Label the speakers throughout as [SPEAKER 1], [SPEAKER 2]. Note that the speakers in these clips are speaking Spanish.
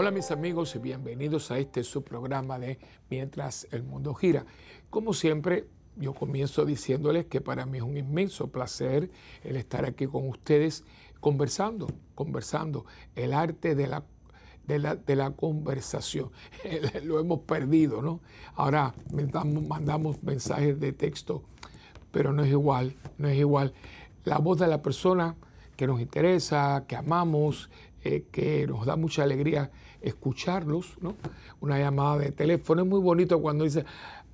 [SPEAKER 1] Hola mis amigos y bienvenidos a este su programa de Mientras el mundo gira. Como siempre, yo comienzo diciéndoles que para mí es un inmenso placer el estar aquí con ustedes conversando, conversando, el arte de la, de la, conversación. Lo hemos perdido, ¿no? Ahora mandamos, mandamos mensajes de texto, pero no es igual, no es igual. La voz de la persona que nos interesa, que amamos, eh, que nos da mucha alegría escucharlos, ¿no? Una llamada de teléfono es muy bonito cuando dice,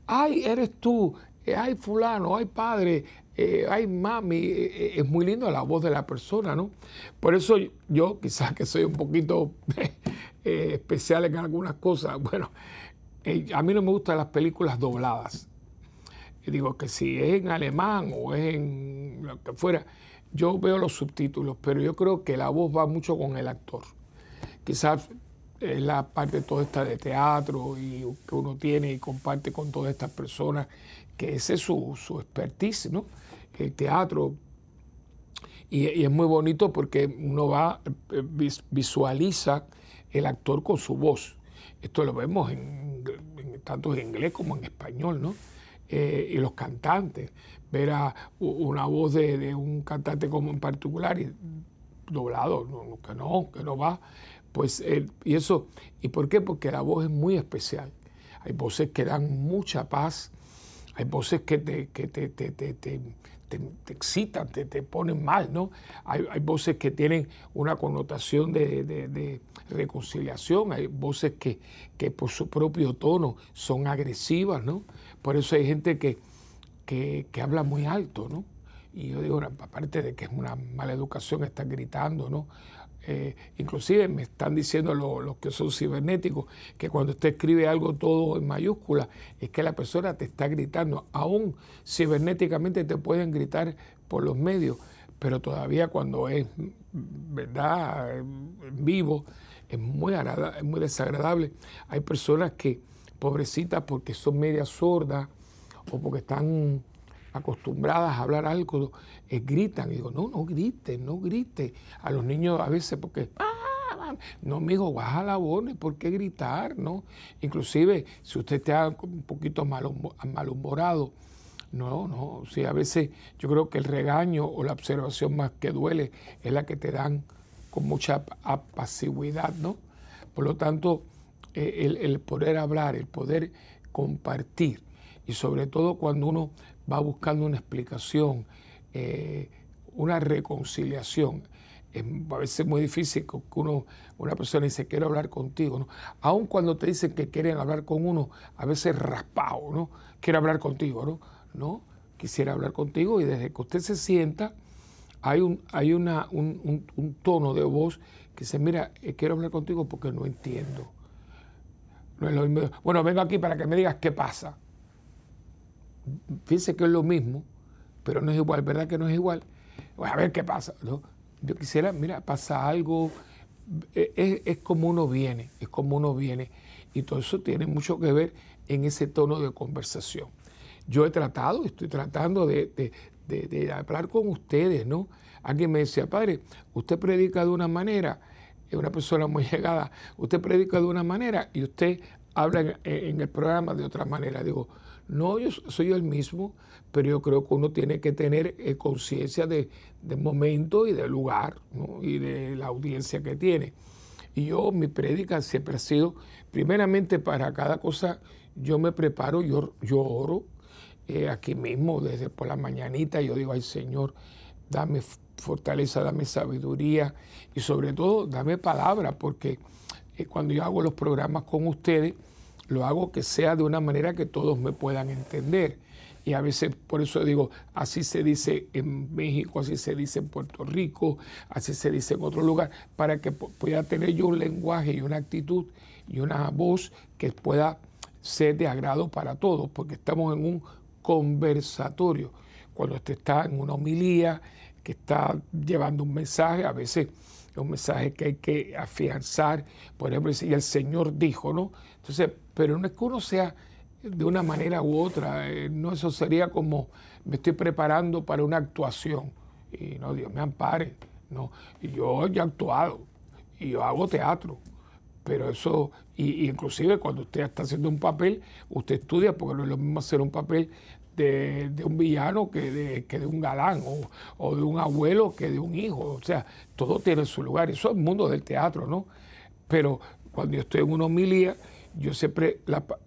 [SPEAKER 1] ay, eres tú, eh, ay, fulano, ay, padre, eh, ay, mami, es muy lindo la voz de la persona, ¿no? Por eso yo, quizás que soy un poquito especial en algunas cosas, bueno, a mí no me gustan las películas dobladas. digo que si es en alemán o es en lo que fuera, yo veo los subtítulos, pero yo creo que la voz va mucho con el actor. Quizás es la parte toda esta de teatro y que uno tiene y comparte con todas estas personas, que ese es su, su expertise, ¿no? El teatro. Y, es muy bonito porque uno va, eh, visualiza el actor con su voz. Esto lo vemos en, tanto en inglés como en español, ¿no? Eh, y los cantantes ver a una voz de, un cantante como en particular y doblado, que no, que no va. Pues, y eso, ¿y por qué? Porque la voz es muy especial. Hay voces que dan mucha paz, hay voces que te, que te, te, te excitan, te, ponen mal, ¿no? Hay, hay, voces que tienen una connotación de, de reconciliación, hay voces que, que, por su propio tono son agresivas, ¿no? Por eso hay gente que, que, habla muy alto, ¿no? Y yo digo, aparte de que es una mala educación estar gritando, ¿no? Eh, inclusive me están diciendo los, que son cibernéticos que cuando usted escribe algo todo en mayúscula es que la persona te está gritando. Aún cibernéticamente te pueden gritar por los medios, pero todavía cuando es verdad en vivo es muy, es muy desagradable. Hay personas que, pobrecitas, porque son medias sordas, o porque están acostumbradas a hablar algo, eh, gritan. Y digo, no, no grite, no grite. A los niños a veces porque, ah, no, mijo, baja la ¿por qué gritar? ¿no? Inclusive, si usted está un poquito malhumorado, no, no, sí, a veces yo creo que el regaño o la observación más que duele es la que te dan con mucha apacividad, ¿no? Por lo tanto, eh, el poder hablar, el poder compartir, y sobre todo cuando uno va buscando una explicación, eh, una reconciliación. A veces muy difícil que uno, una persona dice, quiero hablar contigo. ¿no? Aun cuando te dicen que quieren hablar con uno, a veces raspado, ¿no? Quiero hablar contigo, ¿no? No, quisiera hablar contigo y desde que usted se sienta, hay un, hay una, un, tono de voz que dice, mira, eh, quiero hablar contigo porque no entiendo. Bueno, vengo aquí para que me digas qué pasa fíjense que es lo mismo, pero no es igual, ¿verdad que no es igual? a ver qué pasa. Yo quisiera, mira, pasa algo, e, es, como uno viene, es como uno viene. Y todo eso tiene mucho que ver en ese tono de conversación. Yo he tratado, estoy tratando de, hablar con ustedes, ¿no? Alguien me decía, padre, usted predica de una manera, es una persona muy llegada, usted predica de una manera y usted habla en el programa de otra manera. Digo, no, yo soy el mismo, pero yo creo que uno tiene que tener eh, conciencia de, momento y de lugar y de la audiencia que tiene. Y yo, mi prédica siempre ha sido, primeramente para cada cosa, yo me preparo, yo, yo oro eh, aquí mismo, desde por la mañanita, yo digo, ay Señor, dame fortaleza, dame sabiduría y sobre todo dame palabra, porque eh, cuando yo hago los programas con ustedes, lo hago que sea de una manera que todos me puedan entender. Y a veces por eso digo, así se dice en México, así se dice en Puerto Rico, así se dice en otro lugar, para que pueda tener yo un lenguaje y una actitud y una voz que pueda ser de agrado para todos, porque estamos en un conversatorio. Cuando usted está en una homilía, que está llevando un mensaje, a veces es un mensaje que hay que afianzar, por ejemplo, y el Señor dijo, ¿no? Entonces, pero no es que uno sea de una manera u otra, eh, no, eso sería como me estoy preparando para una actuación, y no, Dios me ampare, no, yo he actuado, y yo hago teatro, pero eso, y, inclusive cuando usted está haciendo un papel, usted estudia, porque no es lo mismo hacer un papel de, un villano que de, que de un galán, o, de un abuelo que de un hijo. O sea, todo tiene su lugar. Eso es el mundo del teatro, ¿no? Pero cuando yo estoy en una homilía, yo siempre,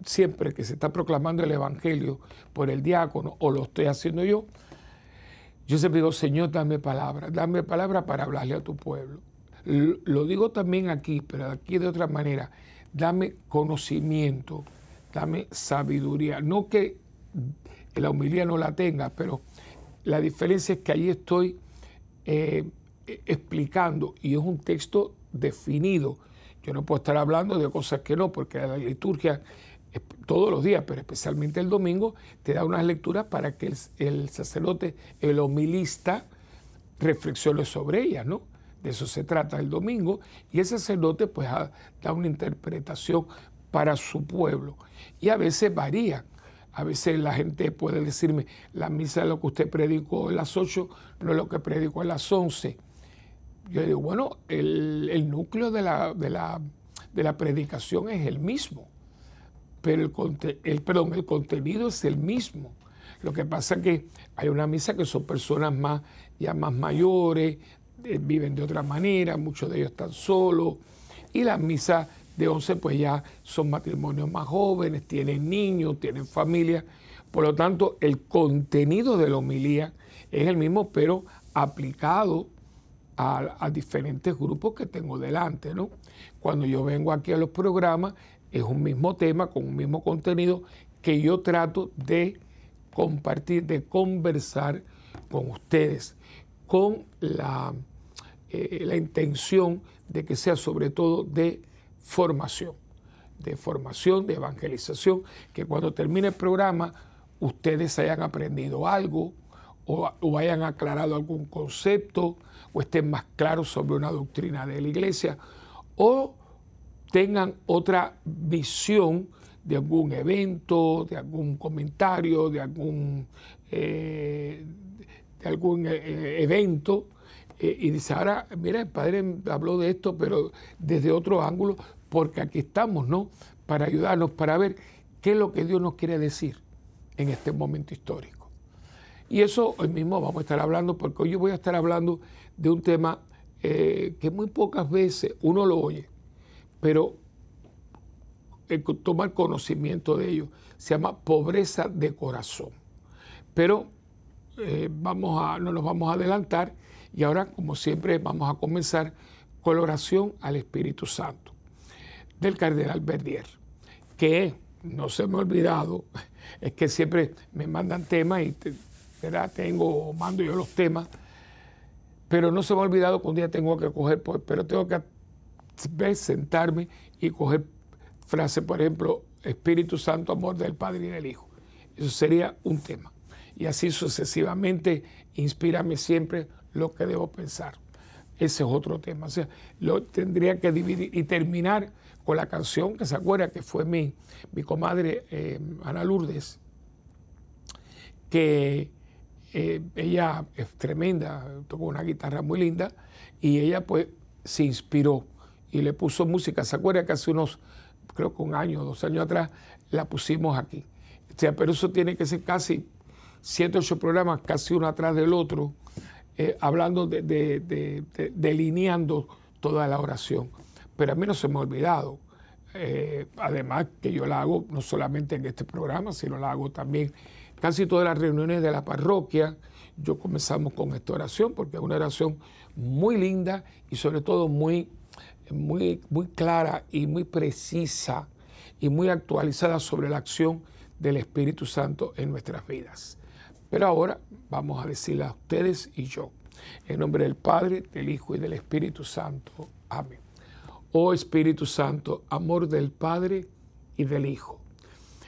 [SPEAKER 1] siempre que se está proclamando el Evangelio por el diácono, o lo estoy haciendo yo, yo siempre digo, Señor, dame palabra, dame palabra para hablarle a tu pueblo. Lo digo también aquí, pero aquí de otra manera, dame conocimiento, dame sabiduría. No que la humildad no la tenga, pero la diferencia es que ahí estoy eh, explicando y es un texto definido. Yo no puedo estar hablando de cosas que no, porque la liturgia todos los días, pero especialmente el domingo, te da unas lecturas para que el, sacerdote, el homilista, reflexione sobre ellas, ¿no? De eso se trata el domingo, y el sacerdote pues da una interpretación para su pueblo. Y a veces varía. A veces la gente puede decirme, la misa de lo que usted predicó en las 8 no es lo que predicó en las 11. Yo digo, bueno, el, núcleo de la, de la predicación es el mismo pero el, el, perdón, el contenido es el mismo. Lo que pasa es que hay una misa que son personas más, ya más mayores, eh, viven de otra manera, muchos de ellos están solos, y las misas de 11 pues ya son matrimonios más jóvenes, tienen niños, tienen familia. Por lo tanto, el contenido de la homilía es el mismo, pero aplicado a, diferentes grupos que tengo delante. ¿no? Cuando yo vengo aquí a los programas, es un mismo tema con un mismo contenido que yo trato de compartir, de conversar con ustedes, con la, eh, intención de que sea sobre todo de formación, de formación, de evangelización, que cuando termine el programa ustedes hayan aprendido algo o, o hayan aclarado algún concepto o estén más claros sobre una doctrina de la iglesia o tengan otra visión de algún evento, de algún comentario, de algún, eh, de algún eh, evento. Eh, y dice, ahora, mira, el padre habló de esto, pero desde otro ángulo, porque aquí estamos, ¿no? Para ayudarnos, para ver qué es lo que Dios nos quiere decir en este momento histórico. Y eso hoy mismo vamos a estar hablando, porque hoy yo voy a estar hablando de un tema que muy pocas veces uno lo oye pero tomar conocimiento de ello se llama pobreza de corazón. Pero eh, vamos a, no nos vamos a adelantar y ahora, como siempre, vamos a comenzar con oración al Espíritu Santo del Cardenal Verdier, que no se me ha olvidado, es que siempre me mandan temas y ¿verdad? tengo, mando yo los temas, pero no se me ha olvidado que un día tengo que coger, pues, pero tengo que sentarme y coger frase, por ejemplo, Espíritu Santo, amor del Padre y del Hijo. Eso sería un tema. Y así sucesivamente, inspírame siempre lo que debo pensar. Ese es otro tema. O sea, lo tendría que dividir y terminar con la canción que se acuerda que fue mi, mi comadre eh, Ana Lourdes, que eh, ella es tremenda, tocó una guitarra muy linda y ella pues se inspiró y le puso música. ¿Se acuerda que hace unos, creo que un año, dos años atrás, la pusimos aquí? Pero eso tiene que ser casi siete, ocho programas, casi uno atrás del otro, eh, hablando de, delineando toda la oración. Pero a mí no se me ha olvidado. Eh, además que yo la hago no solamente en este programa, sino la hago también casi todas las reuniones de la parroquia. Yo comenzamos con esta oración porque es una oración muy linda y sobre todo muy muy, muy clara y muy precisa y muy actualizada sobre la acción del Espíritu Santo en nuestras vidas. Pero ahora vamos a decirle a ustedes y yo, en nombre del Padre, del Hijo y del Espíritu Santo. Amén. Oh Espíritu Santo, amor del Padre y del Hijo,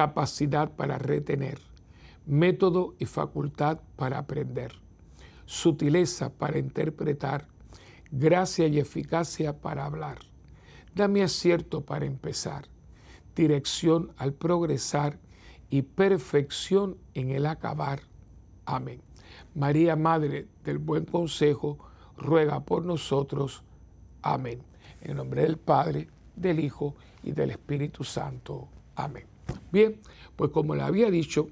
[SPEAKER 1] capacidad para retener, método y facultad para aprender, sutileza para interpretar, gracia y eficacia para hablar. Dame acierto para empezar, dirección al progresar y perfección en el acabar. Amén. María, Madre del Buen Consejo, ruega por nosotros. Amén. En nombre del Padre, del Hijo y del Espíritu Santo. Amén. Bien, pues como le había dicho,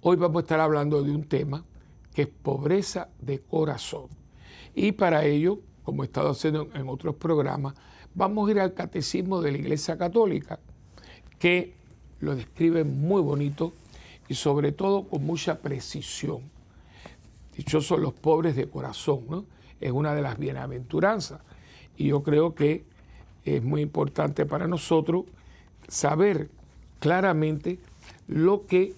[SPEAKER 1] hoy vamos a estar hablando de un tema que es pobreza de corazón. Y para ello, como he estado haciendo en otros programas, vamos a ir al Catecismo de la Iglesia Católica, que lo describe muy bonito y sobre todo con mucha precisión. Dichosos los pobres de corazón, ¿no? Es una de las bienaventuranzas. Y yo creo que es muy importante para nosotros saber claramente lo que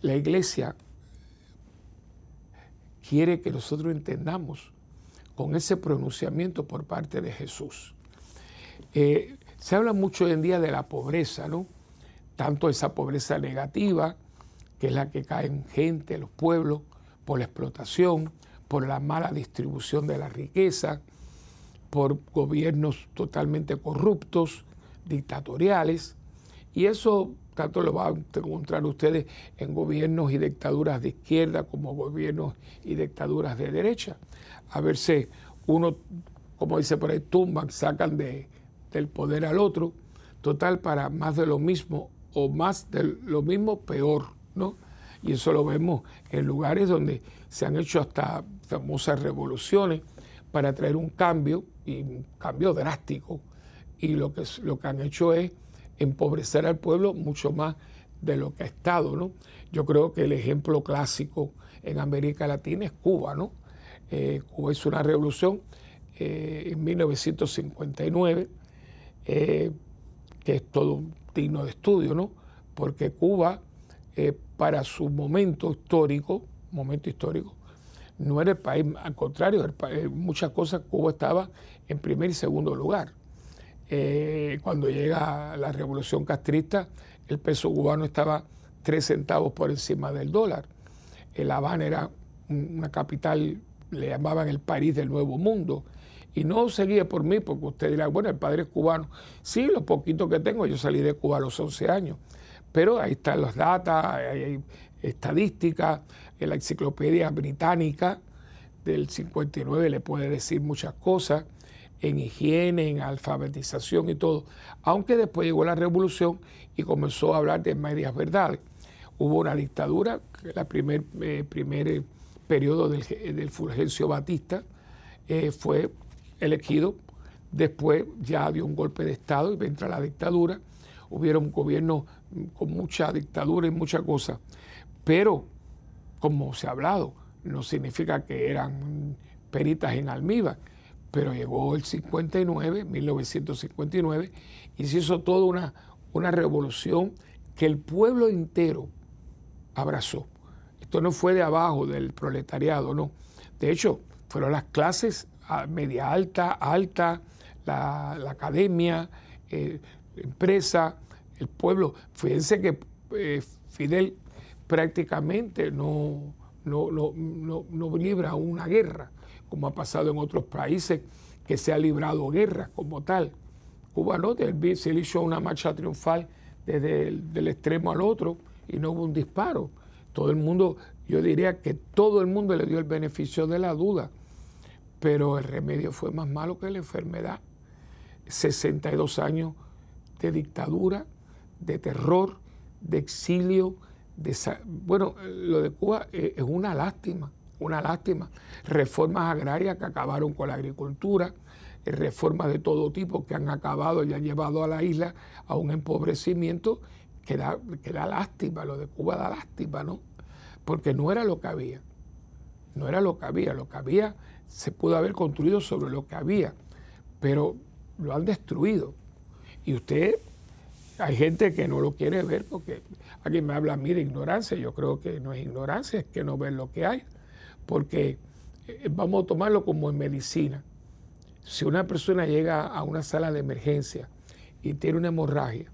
[SPEAKER 1] la iglesia quiere que nosotros entendamos con ese pronunciamiento por parte de Jesús. Eh, se habla mucho hoy en día de la pobreza, ¿no? Tanto esa pobreza negativa, que es la que cae en gente, en los pueblos, por la explotación, por la mala distribución de la riqueza, por gobiernos totalmente corruptos, dictatoriales, y eso tanto lo van a encontrar ustedes en gobiernos y dictaduras de izquierda como gobiernos y dictaduras de derecha. A verse uno, como dice por ahí, tumban, sacan de, del poder al otro, total para más de lo mismo o más de lo mismo peor, ¿no? Y eso lo vemos en lugares donde se han hecho hasta famosas revoluciones para traer un cambio y un cambio drástico. Y lo que, lo que han hecho es empobrecer al pueblo mucho más de lo que ha estado, ¿no? Yo creo que el ejemplo clásico en América Latina es Cuba, ¿no? Eh, Cuba hizo una revolución eh, en 1959, eh, que es todo digno de estudio, ¿no? Porque Cuba, para su momento histórico, momento histórico, no era el país, al contrario, muchas cosas Cuba estaba en primer y segundo lugar. Eh, cuando llega la revolución castrista, el peso cubano estaba tres centavos por encima del dólar. El Habana era una capital, le llamaban el París del Nuevo Mundo. Y no seguía por mí, porque usted dirá, bueno, el padre es cubano. Sí, lo poquito que tengo, yo salí de Cuba a los 11 años. Pero ahí están las datas, estadísticas, en la enciclopedia británica del 59 le puede decir muchas cosas en higiene, en alfabetización y todo, aunque después llegó la revolución y comenzó a hablar de medias verdades. Hubo una dictadura, el primer, eh, primer eh, periodo del, del, Fulgencio Batista eh, fue elegido, después ya dio un golpe de Estado y entra la dictadura, hubieron un gobierno con mucha dictadura y muchas cosas, pero como se ha hablado, no significa que eran peritas en almíbar pero llegó el 59, 1959, y se hizo toda una, una revolución que el pueblo entero abrazó. Esto no fue de abajo del proletariado, no. De hecho, fueron las clases media alta, alta, la, academia, eh, empresa, el pueblo. Fíjense que eh, Fidel prácticamente no, no, no, no libra una guerra como ha pasado en otros países que se ha librado guerra como tal. Cuba no, se le hizo una marcha triunfal desde el del extremo al otro y no hubo un disparo. Todo el mundo, yo diría que todo el mundo le dio el beneficio de la duda, pero el remedio fue más malo que la enfermedad. 62 años de dictadura, de terror, de exilio, de, bueno, lo de Cuba es una lástima una lástima. Reformas agrarias que acabaron con la agricultura, eh, reformas de todo tipo que han acabado y han llevado a la isla a un empobrecimiento que da, que da lástima, lo de Cuba da lástima, ¿no? Porque no era lo que había, no era lo que había, lo que había se pudo haber construido sobre lo que había, pero lo han destruido. Y usted, hay gente que no lo quiere ver porque alguien me habla a mí de ignorancia, yo creo que no es ignorancia, es que no ven lo que hay porque eh, vamos a tomarlo como en medicina. si una persona llega a una sala de emergencia y tiene una hemorragia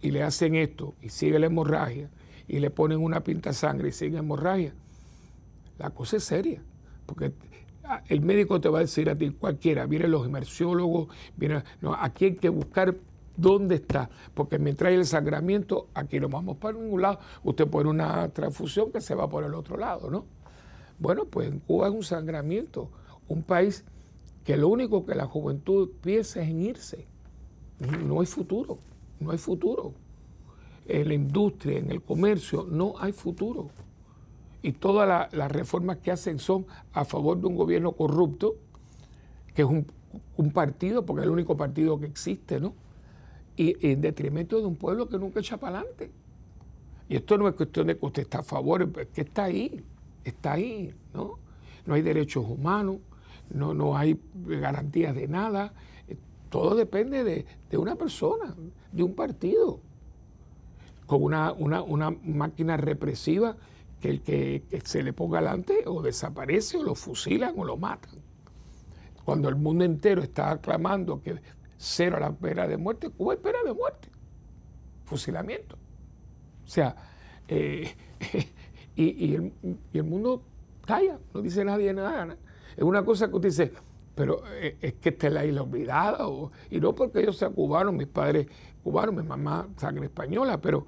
[SPEAKER 1] y le hacen esto y sigue la hemorragia y le ponen una pinta sangre y sigue hemorragia, la cosa es seria. Porque ah, el médico te va a decir a ti, cualquiera, vienen los emerciólogos, viene, no, aquí hay que buscar dónde está, porque mientras hay el sangramiento, aquí no vamos para ningún lado, usted pone una transfusión que se va por el otro lado, ¿no? Bueno, pues en Cuba es un sangramiento, un país que lo único que la juventud piensa es en irse. No hay futuro, no hay futuro. En la industria, en el comercio, no hay futuro. Y todas las reformas que hacen son a favor de un gobierno corrupto, que es un, partido, porque es el único partido que existe, ¿no? Y, en detrimento de un pueblo que nunca echa para adelante. Y esto no es cuestión de que usted está a favor, es que está ahí, está ahí, ¿no? No hay derechos humanos, no, no hay garantías de nada. Todo depende de, una persona, de un partido, con una, máquina represiva que el que, se le ponga adelante o desaparece o lo fusilan o lo matan. Cuando el mundo entero está aclamando que cero la pena de muerte, Cuba hay pena de muerte, fusilamiento. O sea, eh, y, el, y, el, mundo calla, no dice nadie nada. Es una cosa que usted dice, pero eh, es que esta es la isla olvidada, y no porque yo sea cubano, mis padres cubanos, mi mamá sangre española, pero,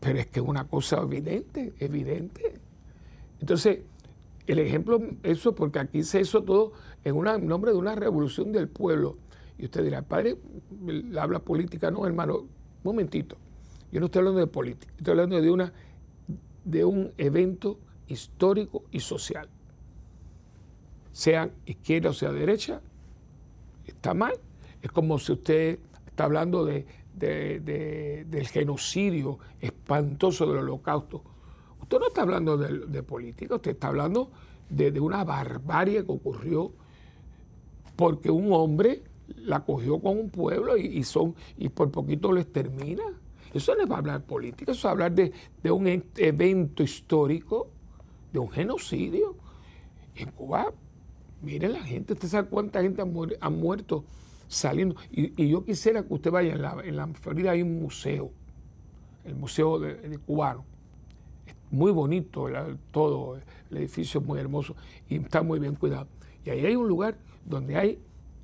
[SPEAKER 1] pero es que es una cosa evidente, evidente. Entonces, el ejemplo, eso, porque aquí se hizo todo en, una, nombre de una revolución del pueblo. Y usted dirá, padre, habla política, no, hermano, un momentito. Yo no estoy hablando de política, estoy hablando de, una, de un evento histórico y social sea izquierda o sea derecha, está mal. Es como si usted está hablando de, del genocidio espantoso del holocausto. Usted no está hablando de, política, usted está hablando de, una barbarie que ocurrió porque un hombre la cogió con un pueblo y, son, y por poquito lo extermina. Eso no es hablar política, eso es hablar de, un evento histórico, de un genocidio. En Cuba Mire la gente, usted sabe cuánta gente ha, muerto saliendo. Y, yo quisiera que usted vaya, en la, Florida hay un museo, el Museo de, Cubano. Muy bonito todo, el edificio es muy hermoso y está muy bien cuidado. Y ahí hay un lugar donde hay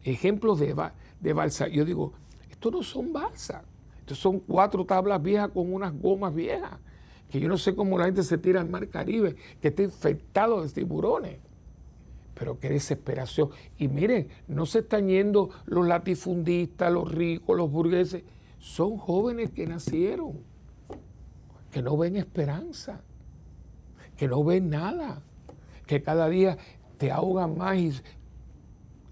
[SPEAKER 1] ejemplos de, de balsa. Yo digo, estos no son balsas, estos son cuatro tablas viejas con unas gomas viejas, que yo no sé cómo la gente se tira al mar Caribe, que está infectado de tiburones pero qué desesperación. Y miren, no se están yendo los latifundistas, los ricos, los burgueses. Son jóvenes que nacieron, que no ven esperanza, que no ven nada, que cada día te ahogan más.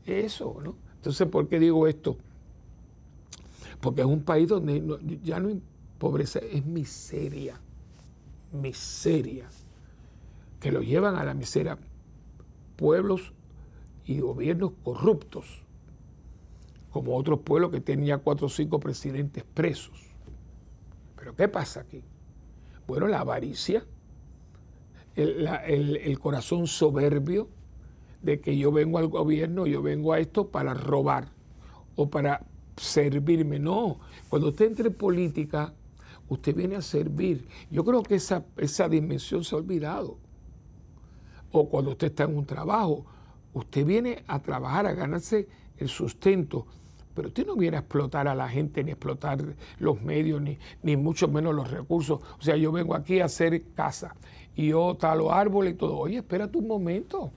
[SPEAKER 1] Eso, ¿no? Entonces, ¿por qué digo esto? Porque es un país donde ya no hay pobreza, es miseria. Miseria. Que lo llevan a la miseria pueblos y gobiernos corruptos, como otros pueblos que tenían cuatro o cinco presidentes presos. Pero ¿qué pasa aquí? Bueno, la avaricia, el, corazón soberbio de que yo vengo al gobierno, yo vengo a esto para robar o para servirme. No, cuando usted entre en política, usted viene a servir. Yo creo que esa, esa dimensión se ha olvidado o cuando usted está en un trabajo, usted viene a trabajar, a ganarse el sustento, pero usted no viene a explotar a la gente, ni a explotar los medios, ni, ni mucho menos los recursos. O sea, yo vengo aquí a hacer casa y yo talo árboles y todo. Oye, espérate un momento.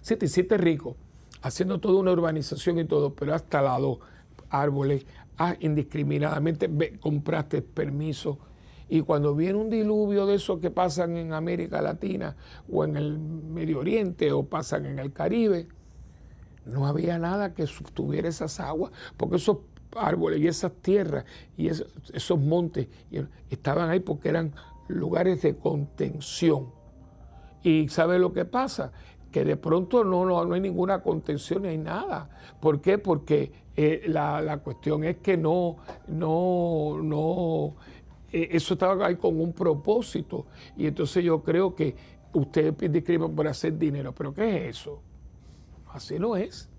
[SPEAKER 1] Si te hiciste rico haciendo toda una urbanización y todo, pero has talado árboles, has indiscriminadamente compraste permiso y cuando viene un diluvio de esos que pasan en América Latina o en el Medio Oriente o pasan en el Caribe, no había nada que sostuviera esas aguas, porque esos árboles y esas tierras y esos, montes estaban ahí porque eran lugares de contención. Y ¿sabe lo que pasa? Que de pronto no, no, hay ninguna contención, ni hay nada. ¿Por qué? Porque eh, la, la, cuestión es que no, no, no eh, eso estaba ahí con un propósito. Y entonces yo creo que usted discriminan por hacer dinero. ¿Pero qué es eso? así no es.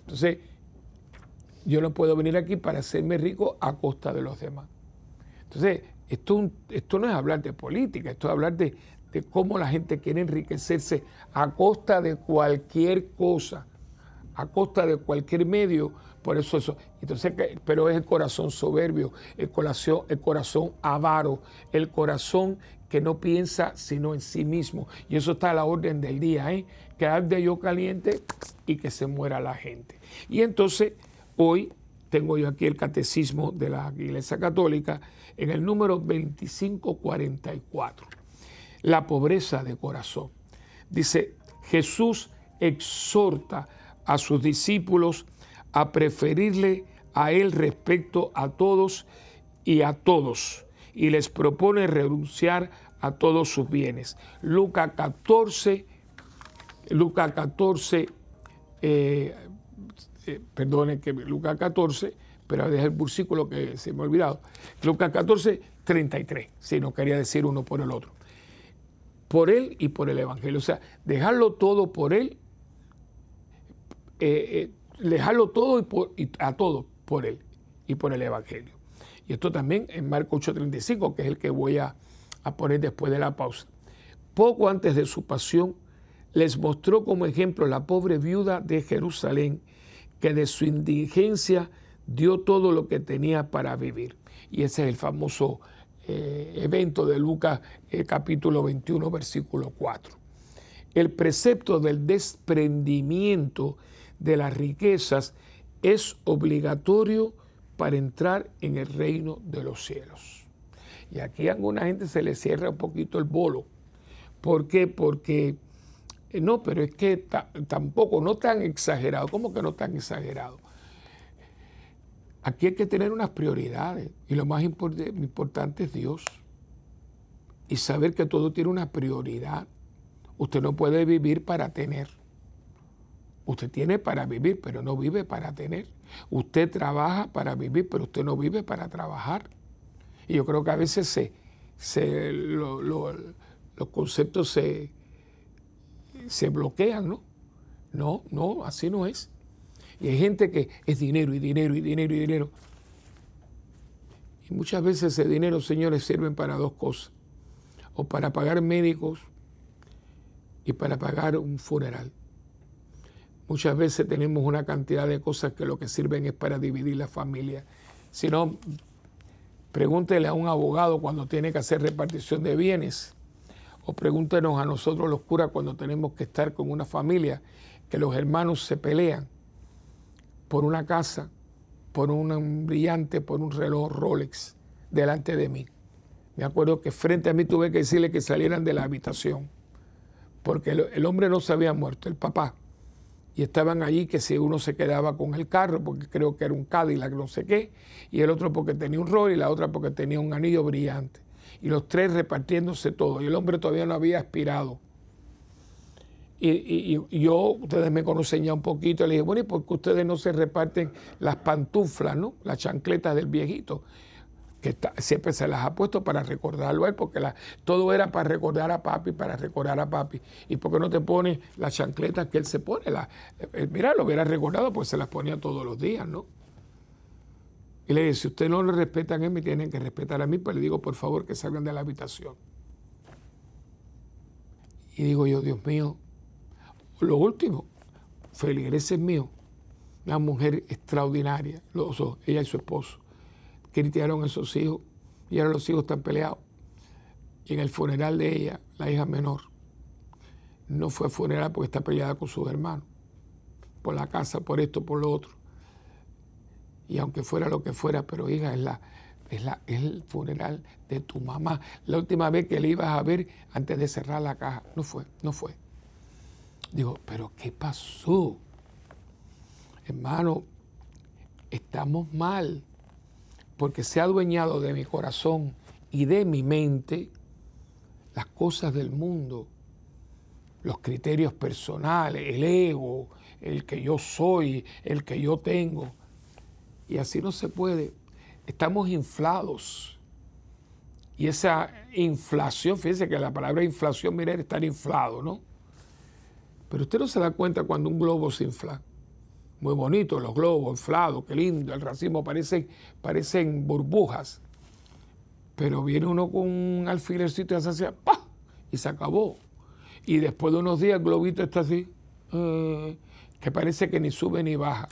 [SPEAKER 1] Entonces, yo no puedo venir aquí para hacerme rico a costa de los demás. Entonces, esto, esto no es hablar de política, esto es hablar de, cómo la gente quiere enriquecerse a costa de cualquier cosa, a costa de cualquier medio. Por eso eso. Entonces, pero es el corazón soberbio, el corazón, el corazón avaro, el corazón que no piensa sino en sí mismo. Y eso está a la orden del día, ¿eh? que arde yo caliente y que se muera la gente. Y entonces, hoy tengo yo aquí el catecismo de la Iglesia Católica en el número 2544. La pobreza de corazón. Dice, Jesús exhorta a sus discípulos a preferirle a Él respecto a todos y a todos y les propone renunciar a todos sus bienes. Lucas 14, Lucas 14, eh, eh, perdone que Lucas 14, pero es el versículo que se me ha olvidado. Lucas 14, 33, si no quería decir uno por el otro. Por él y por el Evangelio. O sea, dejarlo todo por él, eh, dejarlo todo y, y a todo por él y por el Evangelio. Y esto también en Marco 8:35, que es el que voy a, poner después de la pausa. Poco antes de su pasión, les mostró como ejemplo la pobre viuda de Jerusalén, que de su indigencia dio todo lo que tenía para vivir. Y ese es el famoso eh, evento de Lucas eh, capítulo 21, versículo 4. El precepto del desprendimiento de las riquezas es obligatorio para entrar en el reino de los cielos. Y aquí a alguna gente se le cierra un poquito el bolo. ¿Por qué? Porque, eh, no, pero es que tampoco, no tan exagerado. ¿Cómo que no tan exagerado? Aquí hay que tener unas prioridades y lo más importante es Dios. Y saber que todo tiene una prioridad. Usted no puede vivir para tener. Usted tiene para vivir, pero no vive para tener. Usted trabaja para vivir, pero usted no vive para trabajar. Y yo creo que a veces se, los conceptos se, se bloquean, ¿no? No, no, así no es. Y hay gente que es dinero y dinero y dinero y dinero. Y muchas veces ese dinero, señores, sirven para dos cosas. O para pagar médicos y para pagar un funeral. Muchas veces tenemos una cantidad de cosas que lo que sirven es para dividir la familia. Si no, pregúntele a un abogado cuando tiene que hacer repartición de bienes. O pregúntenos a nosotros los curas cuando tenemos que estar con una familia, que los hermanos se pelean por una casa, por un brillante, por un reloj Rolex delante de mí. Me acuerdo que frente a mí tuve que decirle que salieran de la habitación, porque el hombre no se había muerto, el papá y estaban allí que si uno se quedaba con el carro, porque creo que era un Cadillac, no sé qué, y el otro porque tenía un rol y la otra porque tenía un anillo brillante. Y los tres repartiéndose todo, y el hombre todavía no había aspirado. Y, yo, ustedes me conocen ya un poquito, le dije, bueno, ¿y por qué ustedes no se reparten las pantuflas, ¿no? las chancletas del viejito? que siempre se las ha puesto para recordarlo a él, porque todo era para recordar a papi, para recordar a papi. ¿Y por qué no te pone las chancletas que él se pone? La, eh, mira, lo hubiera recordado, pues se las ponía todos los días, ¿no? Y le dice, si usted no lo respetan a él, me tienen que respetar a mí, pues le digo, por favor, que salgan de la habitación. Y digo yo, Dios mío, lo último, feligreses mío, una mujer extraordinaria, los ella y su esposo cristiaron a esos hijos y ahora los hijos están peleados. Y en el funeral de ella, la hija menor, no fue funeral porque está peleada con sus hermanos, por la casa, por esto, por lo otro. Y aunque fuera lo que fuera, pero hija, es, la, es, la, es el funeral de tu mamá. La última vez que le ibas a ver antes de cerrar la caja, no fue, no fue. Digo, pero ¿qué pasó? Hermano, estamos mal porque se ha adueñado de mi corazón y de mi mente las cosas del mundo, los criterios personales, el ego, el que yo soy, el que yo tengo. Y así no se puede. Estamos inflados. Y esa inflación, fíjense que la palabra inflación, mira, estar inflado, ¿no? Pero usted no se da cuenta cuando un globo se infla. Muy bonito los globos inflados, qué lindo, el racismo parecen, parecen burbujas. Pero viene uno con un alfilercito y hace así, y se acabó. Y después de unos días el globito está así, eh, que parece que ni sube ni baja.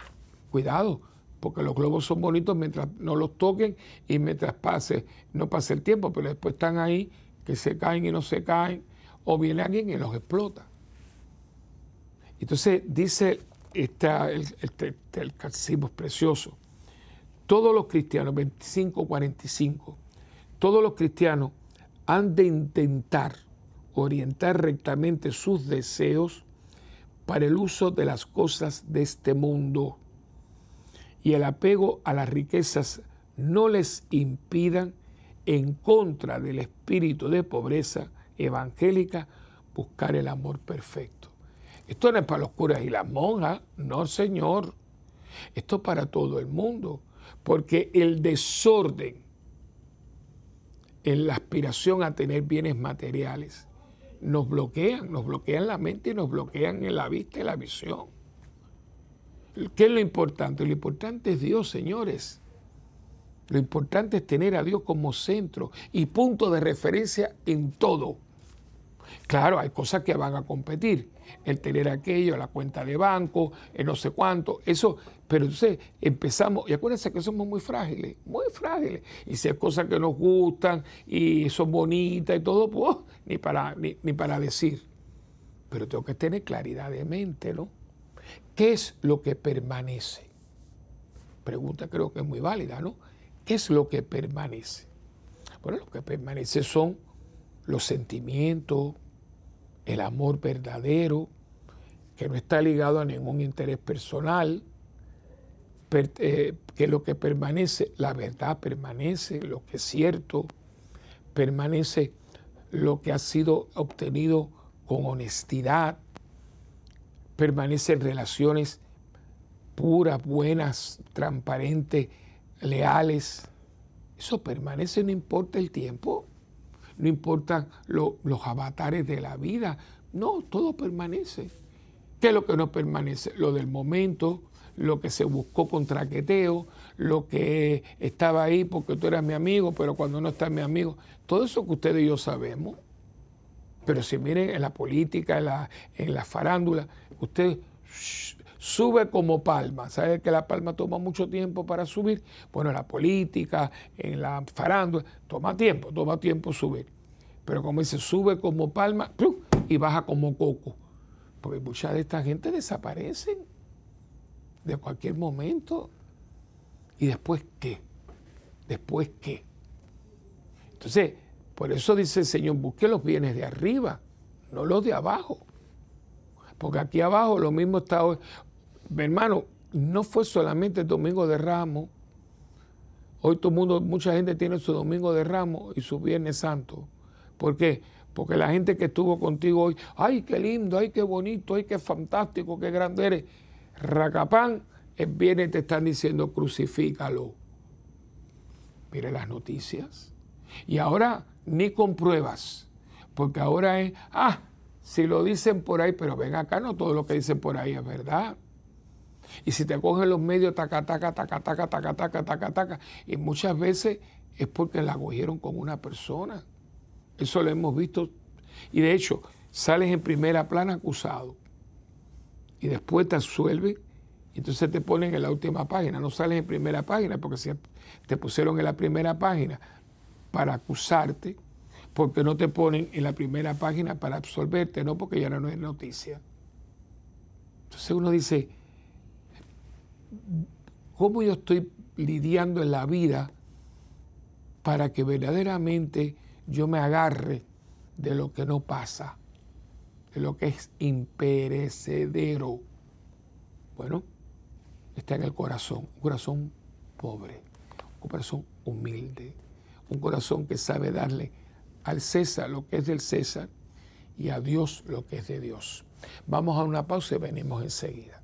[SPEAKER 1] Cuidado, porque los globos son bonitos mientras no los toquen y mientras pase, no pase el tiempo, pero después están ahí que se caen y no se caen, o viene alguien y los explota. Entonces dice está el, el, el catecismo es precioso. Todos los cristianos, 25-45, todos los cristianos han de intentar orientar rectamente sus deseos para el uso de las cosas de este mundo y el apego a las riquezas no les impidan, en contra del espíritu de pobreza evangélica, buscar el amor perfecto. Esto no es para los curas y las monjas, no señor. Esto es para todo el mundo, porque el desorden en la aspiración a tener bienes materiales nos bloquean, nos bloquean la mente y nos bloquean en la vista y la visión. ¿Qué es lo importante? Lo importante es Dios, señores. Lo importante es tener a Dios como centro y punto de referencia en todo. Claro, hay cosas que van a competir. El tener aquello, la cuenta de banco, el no sé cuánto, eso. Pero entonces empezamos, y acuérdense que somos muy frágiles, muy frágiles. Y si hay cosas que nos gustan y son bonitas y todo, pues ni para, ni para decir. Pero tengo que tener claridad de mente, ¿no? ¿Qué es lo que permanece? Pregunta creo que es muy válida, ¿no? ¿Qué es lo que permanece? Bueno, lo que permanece son los sentimientos, el amor verdadero, que no está ligado a ningún interés personal, eh, que lo que permanece, la verdad permanece, lo que es cierto, permanece lo que ha sido obtenido con honestidad, permanecen relaciones puras, buenas, transparentes, leales. Eso permanece, no importa el tiempo, no importa los avatares de la vida, no, todo permanece. ¿Qué es lo que no permanece? Lo del momento, lo que se buscó con traqueteo, lo que estaba ahí porque tú eras mi amigo, pero cuando no está mi amigo, todo eso que ustedes y yo sabemos. Pero si miren en la política, en la, en la farándula, usted sube como palma. ¿Sabe que la palma toma mucho tiempo para subir? Bueno, en la política, en la farándula, toma tiempo, toma tiempo subir. Pero como dice, sube como palma y baja como coco. Porque mucha de esta gente desaparecen de cualquier momento. ¿Y después qué? ¿Después qué? Entonces, por eso dice el Señor, busque los bienes de arriba, no los de abajo. Porque aquí abajo lo mismo está. Mi hermano, no fue solamente el domingo de Ramos. Hoy todo mundo, mucha gente tiene su domingo de Ramos y su Viernes Santo. ¿Por qué? Porque la gente que estuvo contigo hoy, ay, qué lindo, ay, qué bonito, ay, qué fantástico, qué grande eres. Racapán, el viernes te están diciendo crucifícalo. Mire las noticias. Y ahora ni con pruebas, porque ahora es, ah, si lo dicen por ahí, pero ven acá, no todo lo que dicen por ahí es verdad. Y si te cogen los medios, taca, taca, taca, taca, taca, taca, taca, taca, y muchas veces es porque la cogieron con una persona. Eso lo hemos visto. Y de hecho, sales en primera plana acusado. Y después te absuelven. Y entonces te ponen en la última página. No sales en primera página porque si te pusieron en la primera página para acusarte, porque no te ponen en la primera página para absolverte, no porque ya no es noticia. Entonces uno dice, ¿cómo yo estoy lidiando en la vida para que verdaderamente yo me agarre de lo que no pasa, de lo que es imperecedero? Bueno, está en el corazón, un corazón pobre, un corazón humilde, un corazón que sabe darle al César lo que es del César y a Dios lo que es de Dios. Vamos a una pausa y venimos enseguida.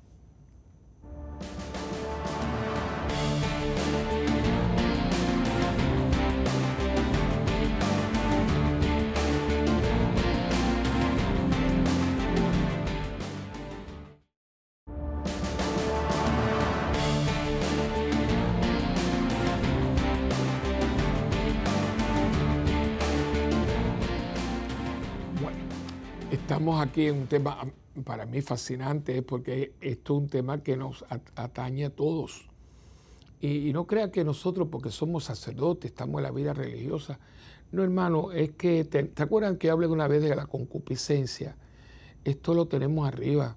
[SPEAKER 1] Aquí en un tema para mí fascinante, porque esto es un tema que nos atañe a todos. Y, no crea que nosotros, porque somos sacerdotes, estamos en la vida religiosa. No, hermano, es que, ¿te, ¿te acuerdan que hablé una vez de la concupiscencia? Esto lo tenemos arriba.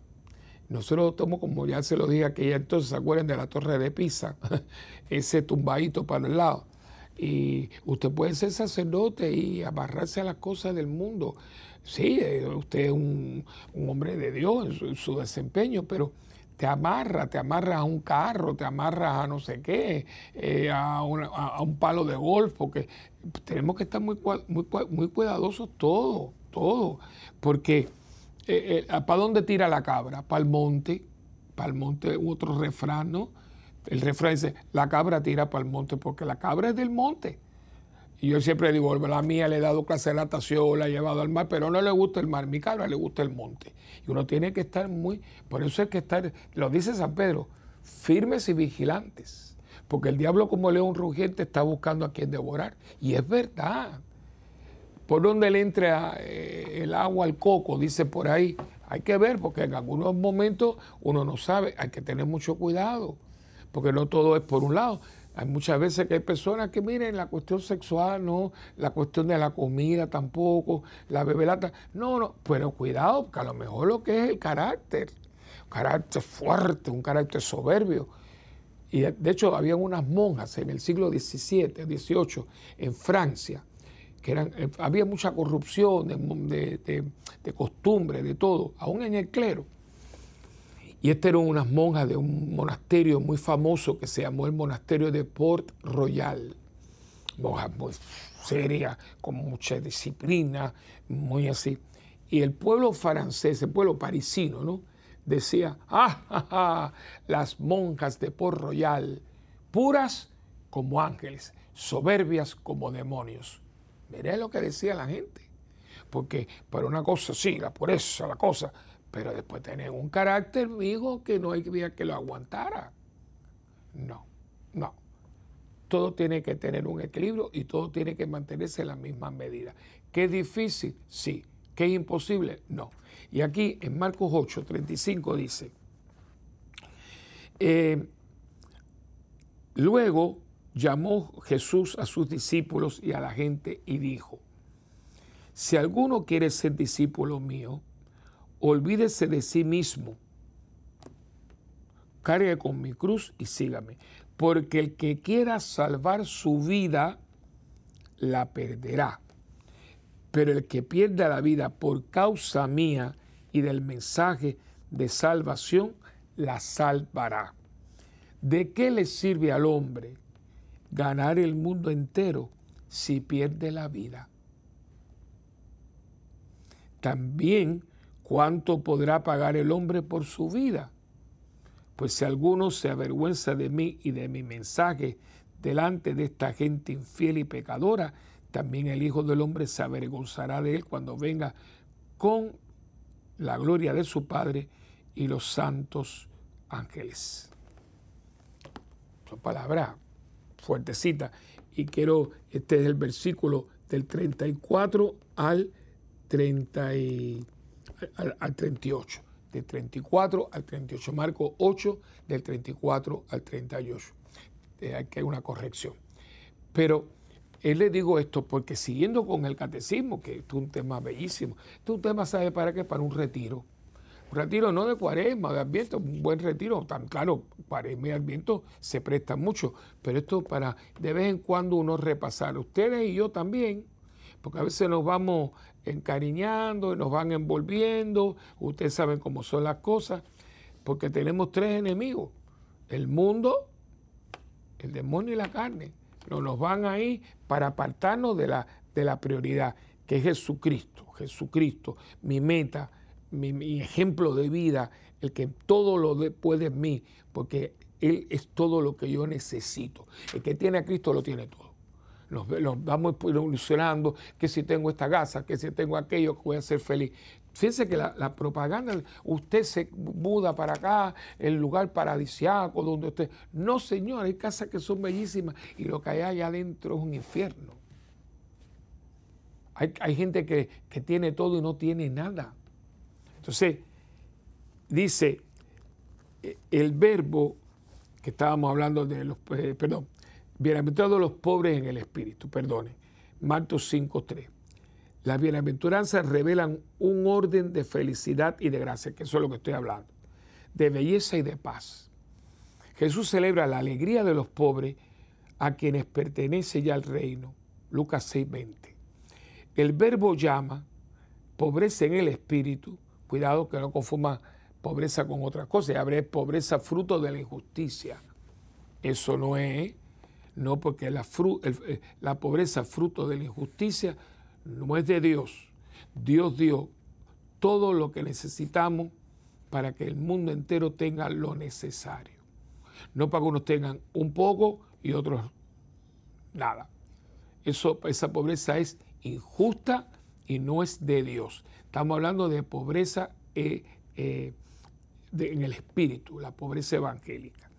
[SPEAKER 1] Nosotros estamos, como ya se lo dije aquella entonces, ¿se acuerdan de la torre de Pisa? Ese tumbadito para el lado. Y usted puede ser sacerdote y amarrarse a las cosas del mundo. Sí, eh, usted es un, hombre de Dios en su, desempeño, pero te amarra, te amarras a un carro, te amarras a no sé qué, eh, a, un palo de golf, porque tenemos que estar muy, muy, muy cuidadosos todos, todo, porque eh, ¿para dónde tira la cabra? Para el monte, para el monte, otro refrán, ¿no? El refrán dice, la cabra tira para el monte, porque la cabra es del monte. Y yo siempre digo, la mía le he dado clase de natación, la he llevado al mar, pero no le gusta el mar, mi cabra le gusta el monte. Y uno tiene que estar muy, por eso hay que estar, lo dice San Pedro, firmes y vigilantes. Porque el diablo como león rugiente está buscando a quien devorar. Y es verdad. Por donde le entra eh, el agua al coco, dice por ahí, hay que ver, porque en algunos momentos uno no sabe, hay que tener mucho cuidado, porque no todo es por un lado. Hay muchas veces que hay personas que miren la cuestión sexual, no, la cuestión de la comida tampoco, la bebelata. No, no, pero cuidado, porque a lo mejor lo que es el carácter, carácter fuerte, un carácter soberbio. Y de hecho, había unas monjas en el siglo XVII, XVIII, en Francia, que eran, eh, había mucha corrupción de, de, de costumbre, de todo, aún en el clero. Y estas eran unas monjas de un monasterio muy famoso que se llamó el monasterio de Port Royal. Monjas muy serias, con mucha disciplina, muy así. Y el pueblo francés, el pueblo parisino, ¿no? Decía, ah, las monjas de Port Royal, puras como ángeles, soberbias como demonios. Miré lo que decía la gente. Porque para una cosa, sí, la pureza, la cosa, pero después tener un carácter, hijo, que no hay que lo aguantara. No, no. Todo tiene que tener un equilibrio y todo tiene que mantenerse en la misma medida. ¿Qué es difícil? Sí. ¿Qué es imposible? No. Y aquí en Marcos 8, 35 dice, eh, luego llamó Jesús a sus discípulos y a la gente y dijo, si alguno quiere ser discípulo mío, olvídese de sí mismo, cargue con mi cruz y sígame, porque el que quiera salvar su vida, la perderá. Pero el que pierda la vida por causa mía y del mensaje de salvación, la salvará. ¿De qué le sirve al hombre ganar el mundo entero si pierde la vida? También ¿cuánto podrá pagar el hombre por su vida? Pues si alguno se avergüenza de mí y de mi mensaje delante de esta gente infiel y pecadora, también el Hijo del Hombre se avergonzará de él cuando venga con la gloria de su Padre y los santos ángeles. Son palabras fuertecitas. Y quiero, este es el versículo del 34 al 30 al, 38, del 34 al 38, Marco 8, del 34 al 38. Eh, hay que hay una corrección. Pero él le digo esto porque siguiendo con el catecismo, que es un tema bellísimo, es un tema, ¿sabe para qué? Para un retiro. Un retiro no de cuaresma, de adviento, un buen retiro. Tan claro, cuaresma y adviento se prestan mucho, pero esto para de vez en cuando uno repasar. Ustedes y yo también, porque a veces nos vamos encariñando y nos van envolviendo. Ustedes saben cómo son las cosas, porque tenemos tres enemigos, el mundo, el demonio y la carne. No nos van ahí para apartarnos de la, de la prioridad, que es Jesucristo. Jesucristo, mi meta, mi, ejemplo de vida, el que todo lo puede en mí, porque Él es todo lo que yo necesito. El que tiene a Cristo lo tiene todo nos, vamos ilusionando que si tengo esta gasa, que si tengo aquello, que voy a ser feliz. Fíjense que la, propaganda, usted se muda para acá, el lugar paradisiaco donde usted... No, señor, hay casas que son bellísimas y lo que hay allá adentro es un infierno. Hay, hay gente que, que tiene todo y no tiene nada. Entonces, dice, eh, el verbo que estábamos hablando de los, eh, perdón, bienaventurados los pobres en el espíritu, perdone, Marcos 5.3. Las bienaventuranzas revelan un orden de felicidad y de gracia, que eso es lo que estoy hablando, de belleza y de paz. Jesús celebra la alegría de los pobres a quienes pertenece ya al reino. Lucas 6:20. El verbo llama pobreza en el espíritu, cuidado que no confuma pobreza con otra cosa, y pobreza fruto de la injusticia. Eso no es, no porque la, eh, la pobreza fruto de la injusticia no es de Dios. Dios dio todo lo que necesitamos para que el mundo entero tenga lo necesario. No para que unos tengan un poco y otros nada. Eso, esa pobreza es injusta y no es de Dios. Estamos hablando de pobreza eh, eh, en el espíritu, la pobreza evangélica.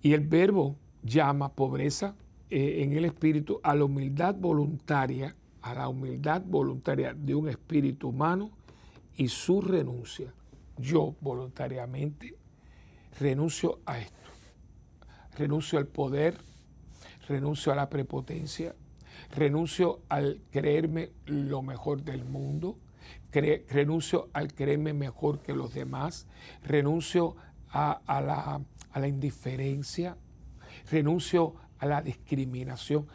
[SPEAKER 1] Y el verbo llama pobreza eh, en el espíritu a la humildad voluntaria a la humildad voluntaria de un espíritu humano y su renuncia. Yo voluntariamente renuncio a esto. Renuncio al poder, renuncio a la prepotencia, renuncio al creerme lo mejor del mundo, renuncio al creerme mejor que los demás, renuncio a, la, a la indiferencia, renuncio a la discriminación.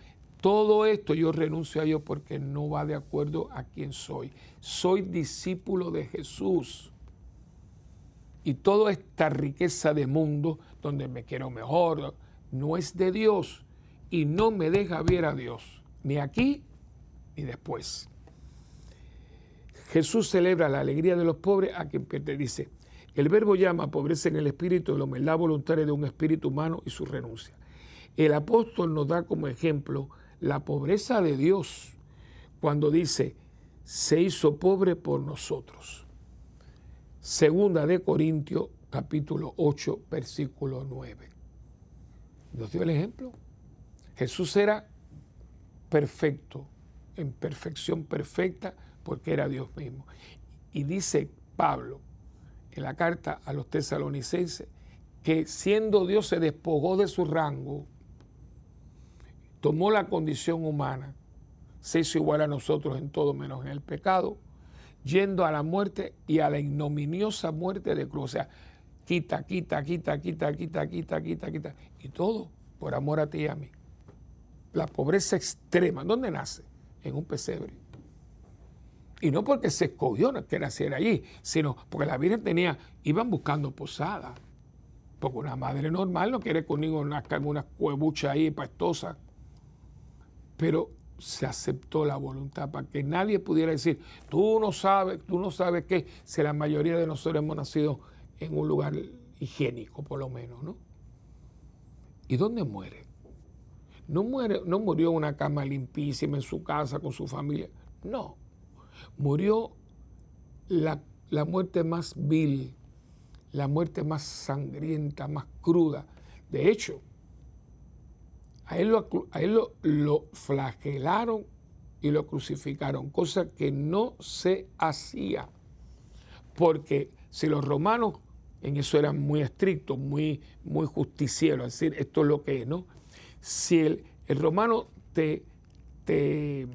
[SPEAKER 1] Todo esto yo renuncio a ello porque no va de acuerdo a quien soy. Soy discípulo de Jesús. Y toda esta riqueza de mundo, donde me quiero mejor, no es de Dios y no me deja ver a Dios, ni aquí ni después. Jesús celebra la alegría de los pobres a quien dice, El verbo llama pobreza en el espíritu la humildad voluntaria de un espíritu humano y su renuncia. El apóstol nos da como ejemplo la pobreza de Dios cuando dice, se hizo pobre por nosotros. Segunda de Corintios capítulo 8 versículo 9. Nos dio el ejemplo. Jesús era perfecto, en perfección perfecta, porque era Dios mismo. Y dice Pablo en la carta a los tesalonicenses que siendo Dios se despojó de su rango tomó la condición humana, se hizo igual a nosotros en todo menos en el pecado, yendo a la muerte y a la ignominiosa muerte de cruz. O sea, quita, quita, quita, quita, quita, quita, quita, quita. Y todo por amor a ti y a mí. La pobreza extrema, ¿dónde nace? En un pesebre. Y no porque se escogió que naciera allí, sino porque la Virgen tenía, iban buscando posada. Porque una madre normal no quiere conmigo nazca en una cuebucha ahí pastosa pero se aceptó la voluntad para que nadie pudiera decir, tú no sabes, tú no sabes qué, si la mayoría de nosotros hemos nacido en un lugar higiénico, por lo menos, ¿no? ¿Y dónde muere? No, muere, no murió en una cama limpísima en su casa con su familia, no. Murió la, la muerte más vil, la muerte más sangrienta, más cruda. De hecho, a él, lo, flagelaron y lo crucificaron, cosa que no se hacía. Porque si los romanos en eso eran muy estrictos, muy, muy justicieros, es decir, esto es lo que es, ¿no? Si el, romano te, te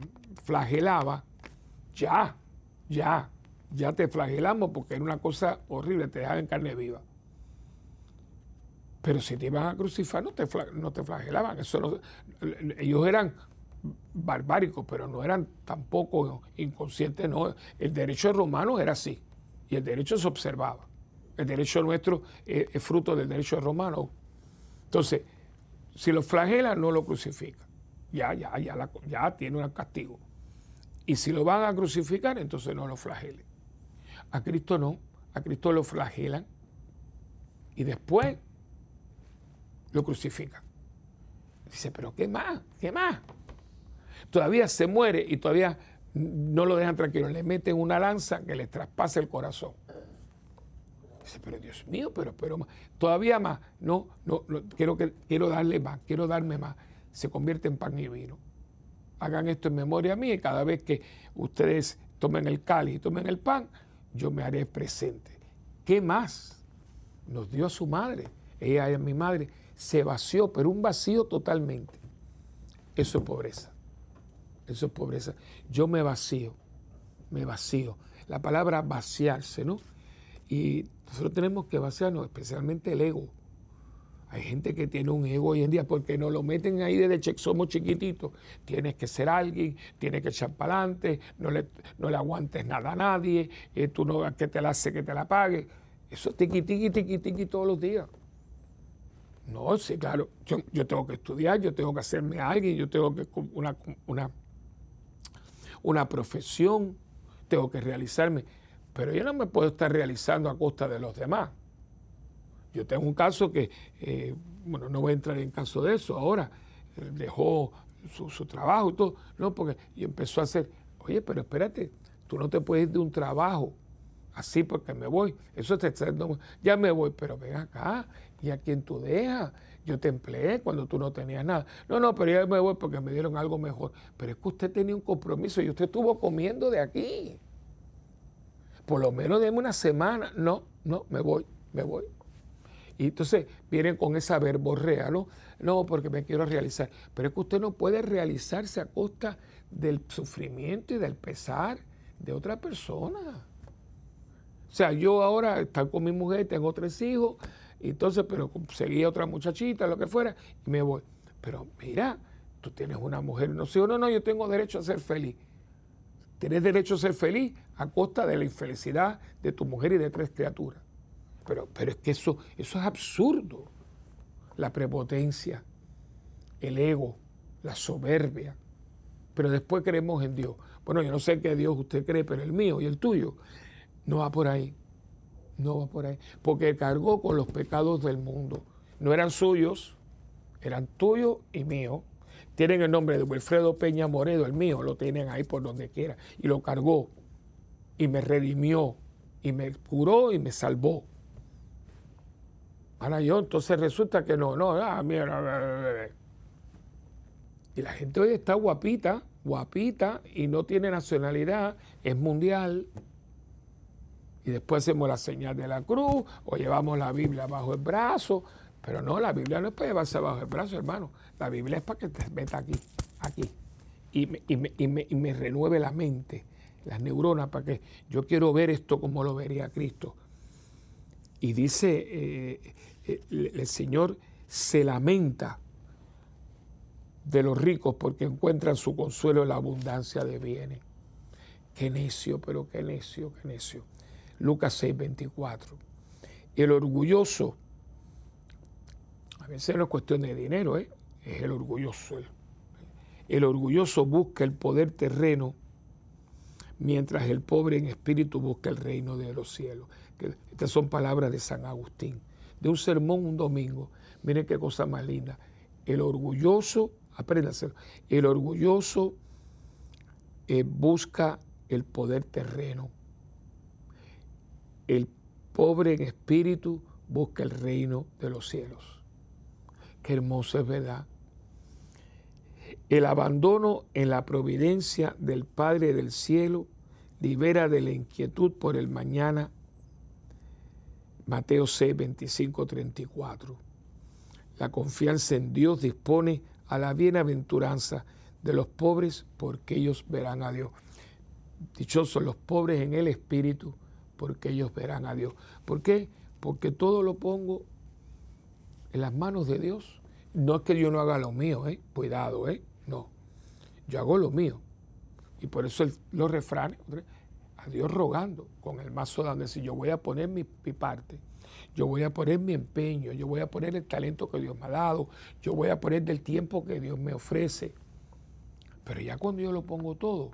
[SPEAKER 1] flagelaba, ya, ya, ya te flagelamos porque era una cosa horrible, te dejaba en carne viva. Pero si te iban a crucificar, no te, no te flagelaban. Eso ellos eran barbáricos, pero no eran tampoco inconscientes. El derecho romano era así. Y el derecho se observaba. El derecho nuestro es, fruto del derecho romano. Entonces, si lo flagela, no lo crucifica. Ya, ya, ya, ya tiene un castigo. Y si lo van a crucificar, entonces no lo flagelen. A Cristo no. A Cristo lo flagelan. Y después lo crucifican. Dice, pero ¿qué más? ¿Qué más? Todavía se muere y todavía no lo dejan tranquilo. Le meten una lanza que le traspasa el corazón. Dice, pero Dios mío, pero, pero todavía más. No, no, quiero, quiero darle más, quiero darme más. Se convierte en pan y vino. Hagan esto en memoria mía y cada vez que ustedes tomen el cáliz y tomen el pan, yo me haré presente. ¿Qué más? Nos dio su madre. Ella es mi madre. Se vació, pero un vacío totalmente. Eso es pobreza. Eso es pobreza. Yo me vacío, me vacío. La palabra vaciarse, ¿no? Y nosotros tenemos que vaciarnos, especialmente el ego. Hay gente que tiene un ego hoy en día porque nos lo meten ahí desde que somos chiquititos. Tienes que ser alguien, tienes que echar para adelante, no le, no le aguantes nada a nadie, eh, tú no que te la hace que te la pague. Eso es tiqui, tiqui, tiqui, tiqui todos los días. No, sí, claro, yo, yo, tengo que estudiar, yo tengo que hacerme a alguien, yo tengo que una, una, una profesión, tengo que realizarme, pero yo no me puedo estar realizando a costa de los demás. Yo tengo un caso que, eh, bueno, no voy a entrar en caso de eso ahora, dejó su, trabajo y todo, no, porque y empezó a hacer, oye, pero espérate, tú no te puedes ir de un trabajo así porque me voy, eso te está ya me voy, pero ven acá, ¿y a quién tú dejas? Yo te empleé cuando tú no tenías nada. No, no, pero ya me voy porque me dieron algo mejor. Pero es que usted tenía un compromiso y usted estuvo comiendo de aquí. Por lo menos déme una semana. No, no, me voy, me voy. Y entonces vienen con esa verborrea, ¿no? No, porque me quiero realizar. Pero es que usted no puede realizarse a costa del sufrimiento y del pesar de otra persona. O sea, yo ahora estoy con mi mujer, tengo tres hijos, entonces, pero seguía otra muchachita, lo que fuera, y me voy. Pero mira, tú tienes una mujer, no sé, no, no, yo tengo derecho a ser feliz. Tienes derecho a ser feliz a costa de la infelicidad de tu mujer y de tres criaturas. Pero, pero es que eso, eso es absurdo. La prepotencia, el ego, la soberbia. Pero después creemos en Dios. Bueno, yo no sé qué Dios usted cree, pero el mío y el tuyo no va por ahí. No va por ahí. Porque cargó con los pecados del mundo. No eran suyos, eran tuyos y míos. Tienen el nombre de Wilfredo Peña Moredo, el mío, lo tienen ahí por donde quiera. Y lo cargó y me redimió y me curó y me salvó. Ahora yo, entonces resulta que no, no, ah, mira, y la gente hoy está guapita, guapita y no tiene nacionalidad, es mundial. Y después hacemos la señal de la cruz o llevamos la Biblia bajo el brazo. Pero no, la Biblia no es para llevarse bajo el brazo, hermano. La Biblia es para que te meta aquí, aquí. Y me, y me, y me renueve la mente, las neuronas, para que yo quiero ver esto como lo vería Cristo. Y dice, eh, el Señor se lamenta de los ricos porque encuentran su consuelo en la abundancia de bienes. Qué necio, pero qué necio, qué necio. Lucas 6, 24. El orgulloso, a veces no es cuestión de dinero, ¿eh? es el orgulloso. el orgulloso busca el poder terreno, mientras el pobre en espíritu busca el reino de los cielos. Estas son palabras de San Agustín de un sermón un domingo. Miren qué cosa más linda. El orgulloso, hacerlo. el orgulloso eh, busca el poder terreno. El pobre en espíritu busca el reino de los cielos. Qué hermoso es verdad. El abandono en la providencia del Padre del cielo libera de la inquietud por el mañana Mateo 6, 25, 34. La confianza en Dios dispone a la bienaventuranza de los pobres porque ellos verán a Dios. Dichosos los pobres en el espíritu porque ellos verán a Dios. ¿Por qué? Porque todo lo pongo en las manos de Dios. No es que yo no haga lo mío, ¿eh? cuidado, ¿eh? no. Yo hago lo mío. Y por eso los refranes, a Dios rogando con el mazo dando si yo voy a poner mi, parte, yo voy a poner mi empeño, yo voy a poner el talento que Dios me ha dado, yo voy a poner del tiempo que Dios me ofrece. Pero ya cuando yo lo pongo todo,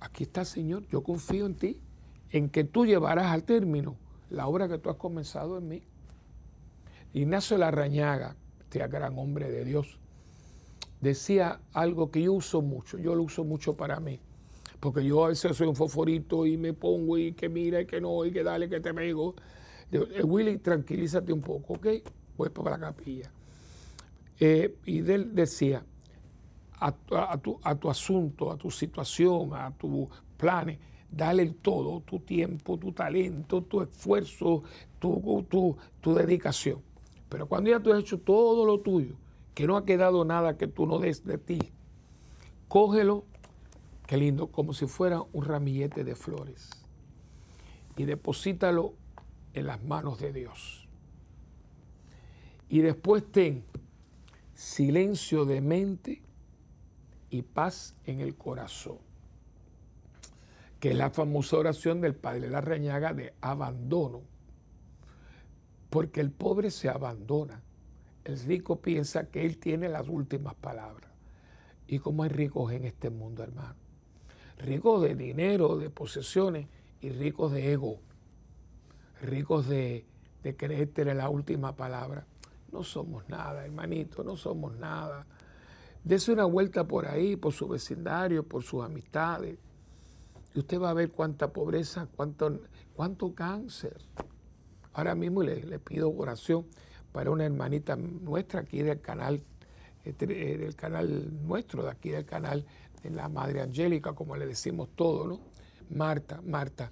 [SPEAKER 1] aquí está Señor, yo confío en ti, en que tú llevarás al término la obra que tú has comenzado en mí. Ignacio Larrañaga, este gran hombre de Dios, decía algo que yo uso mucho, yo lo uso mucho para mí porque yo a veces soy un fosforito y me pongo y que mira y que no y que dale que te pego. Eh, Willy, tranquilízate un poco, ¿ok? Voy para la capilla. Eh, y él decía, a, tu, a, tu, asunto, a tu situación, a tus planes, dale todo, tu tiempo, tu talento, tu esfuerzo, tu, tu, tu dedicación. Pero cuando ya tú has hecho todo lo tuyo, que no ha quedado nada que tú no des de ti, cógelo, qué lindo, como si fuera un ramillete de flores y deposítalo en las manos de Dios. Y después ten silencio de mente y paz en el corazón, que es la famosa oración del Padre La Reñaga de abandono, porque el pobre se abandona, el rico piensa que él tiene las últimas palabras. ¿Y cómo hay ricos en este mundo, hermano? Ricos de dinero, de posesiones y ricos de ego, ricos de, de creer tener la última palabra. No somos nada, hermanito, no somos nada. Dese una vuelta por ahí, por su vecindario, por sus amistades. Y usted va a ver cuánta pobreza, cuánto, cuánto cáncer. Ahora mismo le, pido oración para una hermanita nuestra aquí del canal, este, eh, del canal nuestro, de aquí del canal de la Madre Angélica, como le decimos todo, ¿no? Marta, Marta.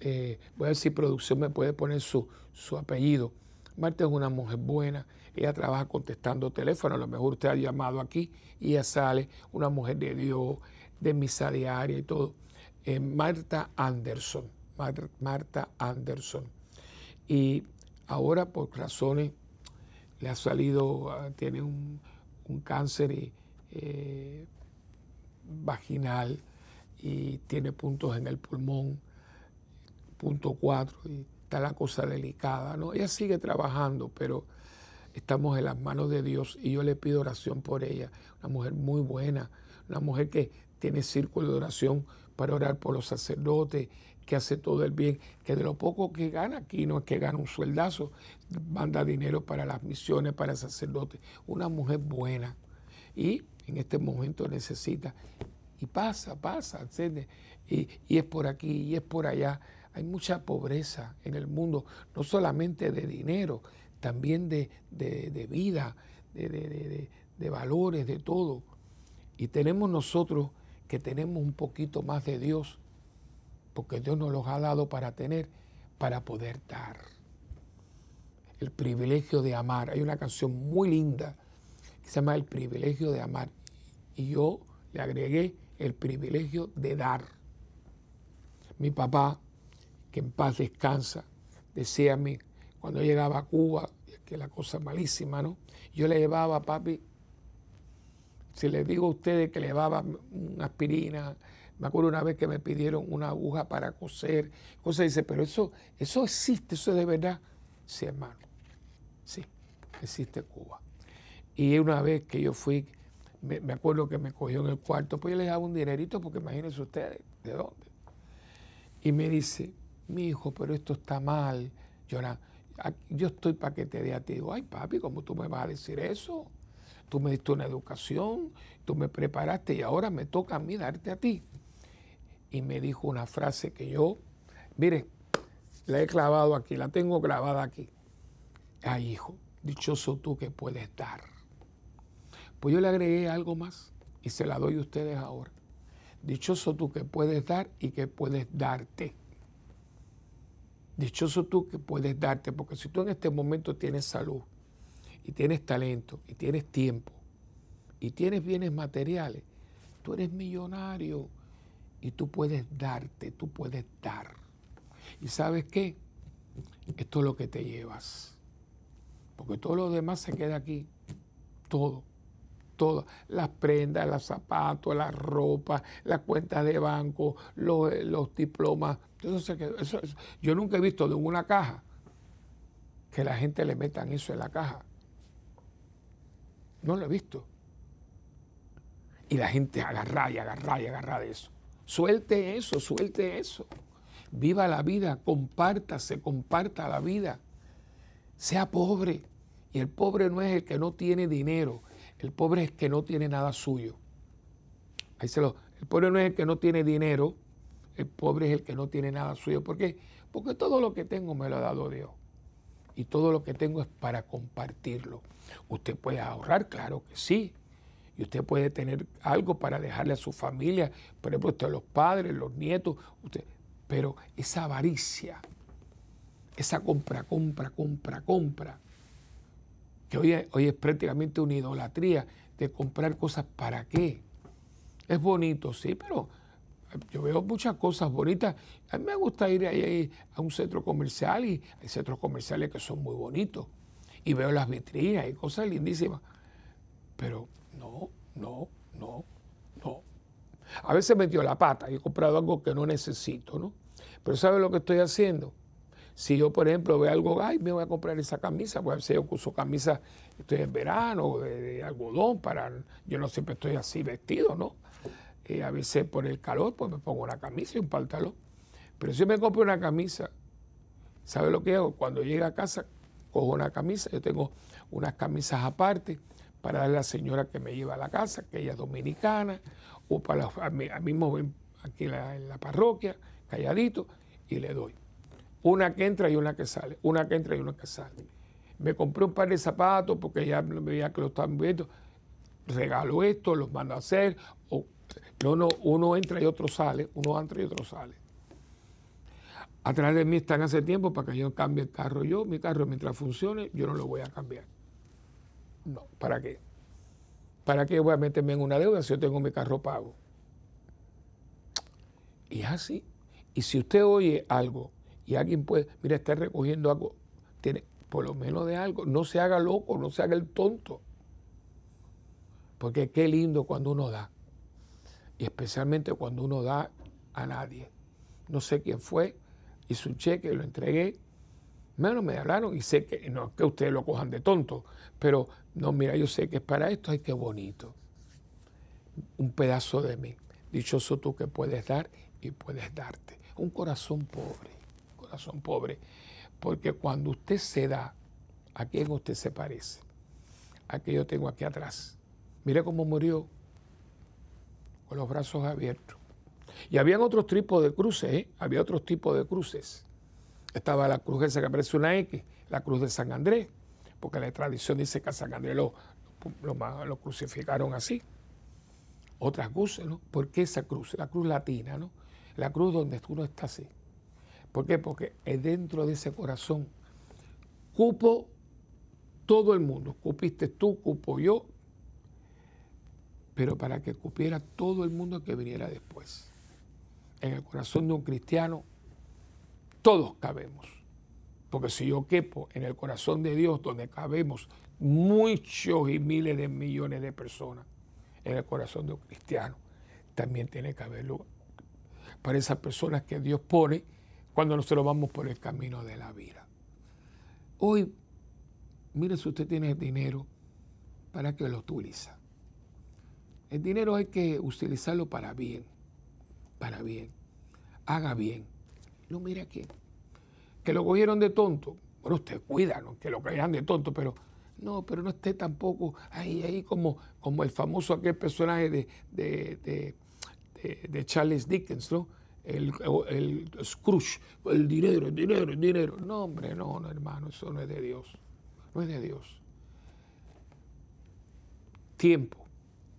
[SPEAKER 1] Eh, voy a ver si producción me puede poner su, su apellido. Marta es una mujer buena, ella trabaja contestando teléfono, a lo mejor usted ha llamado aquí y ella sale, una mujer de Dios, de misa diaria y todo. Eh, Marta Anderson, Marta Anderson. Y ahora por razones le ha salido, ah, tiene un, cáncer eh, vaginal y tiene puntos en el pulmón, punto 4, y está la cosa delicada, ¿no? Ella sigue trabajando, pero estamos en las manos de Dios y yo le pido oración por ella. Una mujer muy buena, una mujer que tiene círculo de oración para orar por los sacerdotes, que hace todo el bien, que de lo poco que gana aquí no es que gana un sueldazo, manda dinero para las misiones, para sacerdotes. Una mujer buena y en este momento necesita. Y pasa, pasa, y, y es por aquí, y es por allá. Hay mucha pobreza en el mundo, no solamente de dinero, también de, vida, de, valores, de todo. Y tenemos nosotros que tenemos un poquito más de Dios, porque Dios nos los ha dado para tener, para poder dar. El privilegio de amar. Hay una canción muy linda que se llama El privilegio de amar. Y yo le agregué el privilegio de dar. Mi papá, que en paz descansa, decía a mí, cuando llegaba a Cuba, que la cosa malísima, ¿no? Yo le llevaba a papi, si les digo a ustedes que le llevaba una aspirina, me acuerdo una vez que me pidieron una aguja para coser, cosa dice, pero eso, eso existe, eso es de verdad. Sí, hermano, sí, existe Cuba. Y una vez que yo fui, me, acuerdo que me cogió en el cuarto, pues yo le daba un dinerito, porque imagínense ustedes, ¿de dónde? Y me dice, mi hijo, pero esto está mal, llorando yo estoy para que te dé a ti. Digo, ay papi, ¿cómo tú me vas a decir eso? Tú me diste una educación, tú me preparaste y ahora me toca a mí darte a ti. Y me dijo una frase que yo, mire, la he clavado aquí, la tengo grabada aquí. Ay hijo, dichoso tú que puedes dar. Pues yo le agregué algo más y se la doy a ustedes ahora. Dichoso tú que puedes dar y que puedes darte. Dichoso tú que puedes darte, porque si tú en este momento tienes salud y tienes talento y tienes tiempo y tienes bienes materiales, tú eres millonario y tú puedes darte, tú puedes dar. ¿Y sabes qué? Esto es lo que te llevas. Porque todo lo demás se queda aquí. Todo todas, las prendas, los zapatos, la ropa, las cuentas de banco, los, los diplomas. Yo nunca he visto de una caja que la gente le metan eso en la caja. No lo he visto. Y la gente agarra y agarra y agarra de eso. Suelte eso, suelte eso. Viva la vida, compártase, comparta la vida. Sea pobre. Y el pobre no es el que no tiene dinero, el pobre es el que no tiene nada suyo. Ahí se lo, el pobre no es el que no tiene dinero, el pobre es el que no tiene nada suyo. ¿Por qué? Porque todo lo que tengo me lo ha dado Dios. Y todo lo que tengo es para compartirlo. Usted puede ahorrar, claro que sí. y usted puede tener algo para dejarle a su familia, por ejemplo, usted, los padres, los nietos, usted, pero esa avaricia, esa compra, compra, compra, compra, que hoy, hoy es prácticamente una idolatría de comprar cosas para qué. Es bonito, sí, pero yo veo muchas cosas bonitas. A mí me gusta ir ahí a un centro comercial y hay centros comerciales que son muy bonitos. Y veo las vitrinas y cosas lindísimas. Pero no, no, no, no. A veces me dio la pata y he comprado algo que no necesito, ¿no? Pero ¿sabe lo que estoy haciendo? Si yo, por ejemplo, veo algo, ay, me voy a comprar esa camisa, pues a veces yo uso camisa, estoy en verano, de, algodón, para, yo no siempre estoy así vestido, ¿no? Eh, a veces por el calor, pues me pongo una camisa y un pantalón. Pero si me compro una camisa, ¿sabe lo que hago? Cuando llegue a casa, cojo una camisa, yo tengo unas camisas aparte para darle a la señora que me lleva a la casa, que ella es dominicana, o para los, a, mismo aquí en la, en la parroquia, calladito, y le doy. Una que entra y una que sale, una que entra y una que sale. Me compré un par de zapatos porque ya veía que lo estaban viendo. Regalo esto, los mando a hacer. No, no, uno entra y otro sale, uno entra y otro sale. Atrás de mí están hace tiempo para que yo cambie el carro. Yo, mi carro, mientras funcione, yo no lo voy a cambiar. No, ¿para qué? ¿Para qué voy a meterme en una deuda si yo tengo mi carro pago? Y es así. Y si usted oye algo y alguien puede, mira, está recogiendo algo, tiene por lo menos de algo, no se haga loco, no se haga el tonto. Porque qué lindo cuando uno da. Y especialmente cuando uno da a nadie. No sé quién fue, hice un cheque, lo entregué. Menos me hablaron y sé que, no que ustedes lo cojan de tonto, pero no, mira, yo sé que es para esto, ay, qué bonito. Un pedazo de mí. Dichoso tú que puedes dar y puedes darte. Un corazón pobre son pobre, porque cuando usted se da, ¿a quién usted se parece? A que yo tengo aquí atrás. Mire cómo murió, con los brazos abiertos. Y habían otros tipos de cruces, ¿eh? había otros tipos de cruces. Estaba la cruz esa que aparece una X, la cruz de San Andrés, porque la tradición dice que a San Andrés lo, lo, crucificaron así. Otras cruces, ¿no? ¿Por qué esa cruz? La cruz latina, ¿no? La cruz donde uno está así. ¿Por qué? Porque dentro de ese corazón cupo todo el mundo. Cupiste tú, cupo yo, pero para que cupiera todo el mundo que viniera después. En el corazón de un cristiano, todos cabemos. Porque si yo quepo en el corazón de Dios, donde cabemos muchos y miles de millones de personas, en el corazón de un cristiano, también tiene que haber lugar para esas personas que Dios pone cuando nosotros vamos por el camino de la vida. Hoy, mire si usted tiene dinero, ¿para qué lo utiliza? El dinero hay que utilizarlo para bien, para bien, haga bien. No mire aquí, que lo cogieron de tonto. Bueno, usted cuida, que lo cogieran de tonto, pero no, pero no esté tampoco ahí, ahí como, como el famoso aquel personaje de, de, de Charles Dickens, ¿no? el, el Scrooge, el dinero, el dinero, el dinero. No, hombre, no, no, hermano, eso no es de Dios. No es de Dios. Tiempo,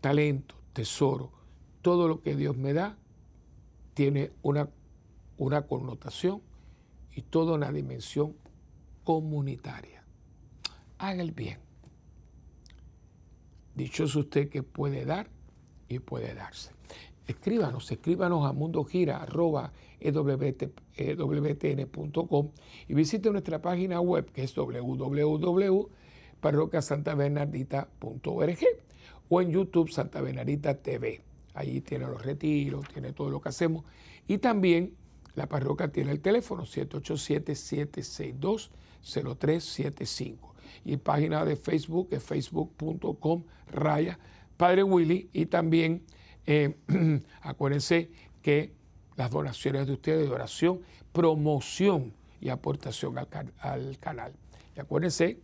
[SPEAKER 1] talento, tesoro, todo lo que Dios me da tiene una, una connotación y toda una dimensión comunitaria. Haga el bien. Dichoso usted que puede dar y puede darse escríbanos, escríbanos a mundogira.ewtn.com y visite nuestra página web que es www.parroquiasantabernardita.org o en YouTube Santa Bernardita TV. Allí tiene los retiros, tiene todo lo que hacemos. Y también la parroquia tiene el teléfono 787-762-0375. Y página de Facebook es facebook.com raya Padre Willy y también eh, acuérdense que las donaciones de ustedes de oración, promoción y aportación al, canal. Y acuérdense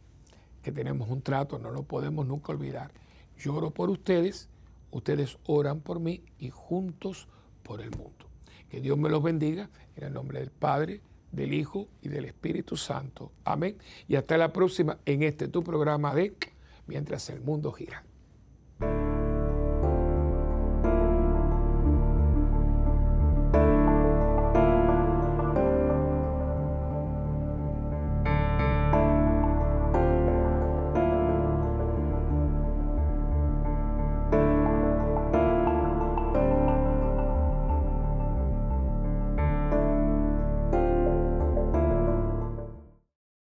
[SPEAKER 1] que tenemos un trato, no lo podemos nunca olvidar. Yo oro por ustedes, ustedes oran por mí y juntos por el mundo. Que Dios me los bendiga en el nombre del Padre, del Hijo y del Espíritu Santo. Amén. Y hasta la próxima en este tu programa de Mientras el mundo gira.